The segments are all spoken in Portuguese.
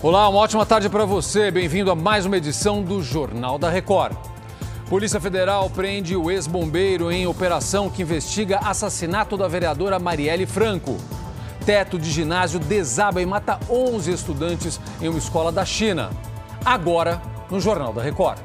Olá, uma ótima tarde para você. Bem-vindo a mais uma edição do Jornal da Record. Polícia Federal prende o ex-bombeiro em operação que investiga assassinato da vereadora Marielle Franco. Teto de ginásio desaba e mata 11 estudantes em uma escola da China. Agora, no Jornal da Record.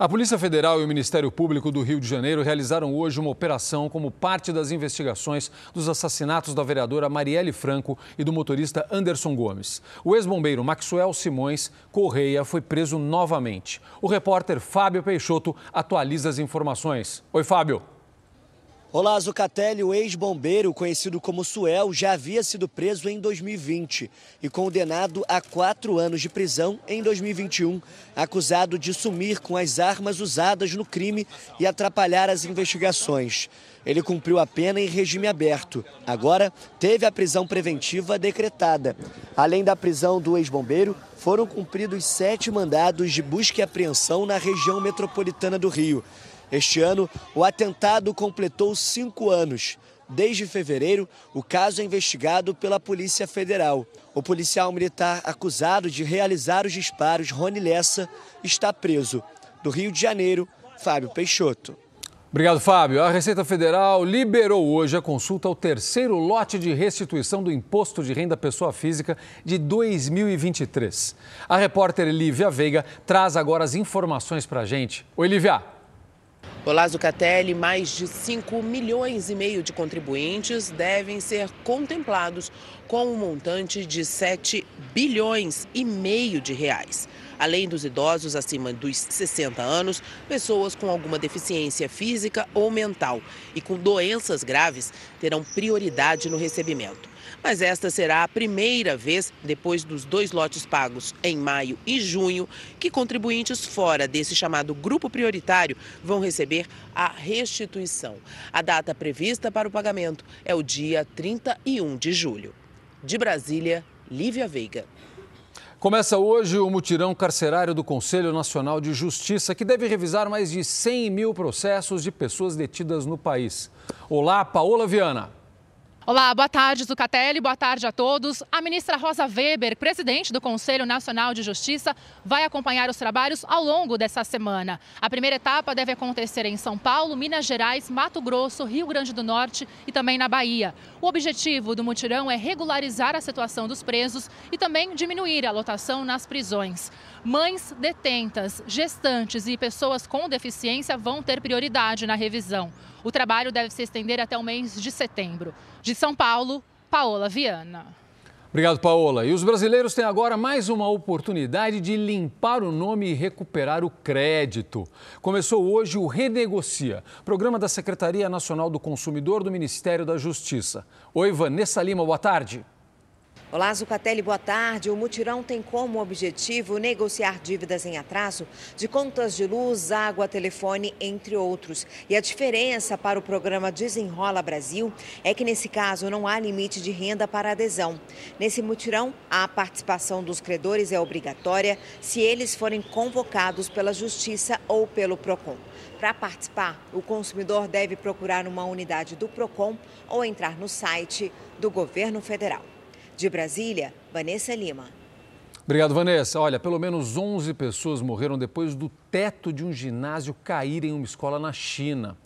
A Polícia Federal e o Ministério Público do Rio de Janeiro realizaram hoje uma operação como parte das investigações dos assassinatos da vereadora Marielle Franco e do motorista Anderson Gomes. O ex-bombeiro Maxwell Simões Correia foi preso novamente. O repórter Fábio Peixoto atualiza as informações. Oi, Fábio. Olá, Zucatelli, o ex-bombeiro, conhecido como Suel, já havia sido preso em 2020 e condenado a quatro anos de prisão em 2021, acusado de sumir com as armas usadas no crime e atrapalhar as investigações. Ele cumpriu a pena em regime aberto. Agora, teve a prisão preventiva decretada. Além da prisão do ex-bombeiro, foram cumpridos sete mandados de busca e apreensão na região metropolitana do Rio. Este ano, o atentado completou cinco anos. Desde fevereiro, o caso é investigado pela Polícia Federal. O policial militar acusado de realizar os disparos, Rony Lessa, está preso. Do Rio de Janeiro, Fábio Peixoto. Obrigado, Fábio. A Receita Federal liberou hoje a consulta ao terceiro lote de restituição do Imposto de Renda Pessoa Física de 2023. A repórter Lívia Veiga traz agora as informações para a gente. Oi, Lívia. Olá, Zucatelli, mais de 5 milhões e meio de contribuintes devem ser contemplados com um montante de 7 bilhões e meio de reais. Além dos idosos acima dos 60 anos, pessoas com alguma deficiência física ou mental e com doenças graves terão prioridade no recebimento mas esta será a primeira vez, depois dos dois lotes pagos em maio e junho, que contribuintes fora desse chamado grupo prioritário vão receber a restituição. A data prevista para o pagamento é o dia 31 de julho. De Brasília, Lívia Veiga. Começa hoje o mutirão carcerário do Conselho Nacional de Justiça, que deve revisar mais de 100 mil processos de pessoas detidas no país. Olá, Paola Viana. Olá, boa tarde, Zucatelli, boa tarde a todos. A ministra Rosa Weber, presidente do Conselho Nacional de Justiça, vai acompanhar os trabalhos ao longo dessa semana. A primeira etapa deve acontecer em São Paulo, Minas Gerais, Mato Grosso, Rio Grande do Norte e também na Bahia. O objetivo do mutirão é regularizar a situação dos presos e também diminuir a lotação nas prisões. Mães detentas, gestantes e pessoas com deficiência vão ter prioridade na revisão. O trabalho deve se estender até o mês de setembro. De São Paulo, Paola Viana. Obrigado, Paola. E os brasileiros têm agora mais uma oportunidade de limpar o nome e recuperar o crédito. Começou hoje o Renegocia, programa da Secretaria Nacional do Consumidor do Ministério da Justiça. Oi, Vanessa Lima, boa tarde. Olá, Zucatelli, boa tarde. O mutirão tem como objetivo negociar dívidas em atraso de contas de luz, água, telefone, entre outros. E a diferença para o programa Desenrola Brasil é que, nesse caso, não há limite de renda para adesão. Nesse mutirão, a participação dos credores é obrigatória se eles forem convocados pela Justiça ou pelo PROCON. Para participar, o consumidor deve procurar uma unidade do PROCON ou entrar no site do Governo Federal. De Brasília, Vanessa Lima. Obrigado, Vanessa. Olha, pelo menos 11 pessoas morreram depois do teto de um ginásio cair em uma escola na China.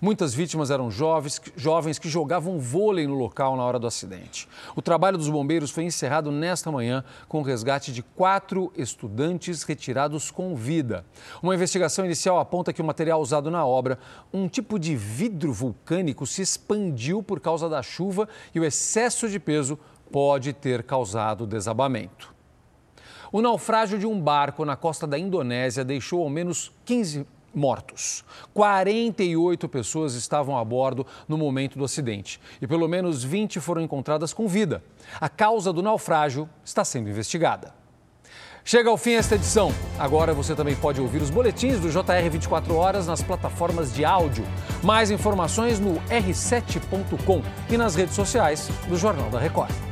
Muitas vítimas eram jovens, jovens que jogavam vôlei no local na hora do acidente. O trabalho dos bombeiros foi encerrado nesta manhã com o resgate de quatro estudantes retirados com vida. Uma investigação inicial aponta que o material usado na obra, um tipo de vidro vulcânico, se expandiu por causa da chuva e o excesso de peso pode ter causado desabamento. O naufrágio de um barco na costa da Indonésia deixou ao menos 15 mortos. 48 pessoas estavam a bordo no momento do acidente e pelo menos 20 foram encontradas com vida. A causa do naufrágio está sendo investigada. Chega ao fim esta edição. Agora você também pode ouvir os boletins do JR 24 horas nas plataformas de áudio. Mais informações no r7.com e nas redes sociais do Jornal da Record.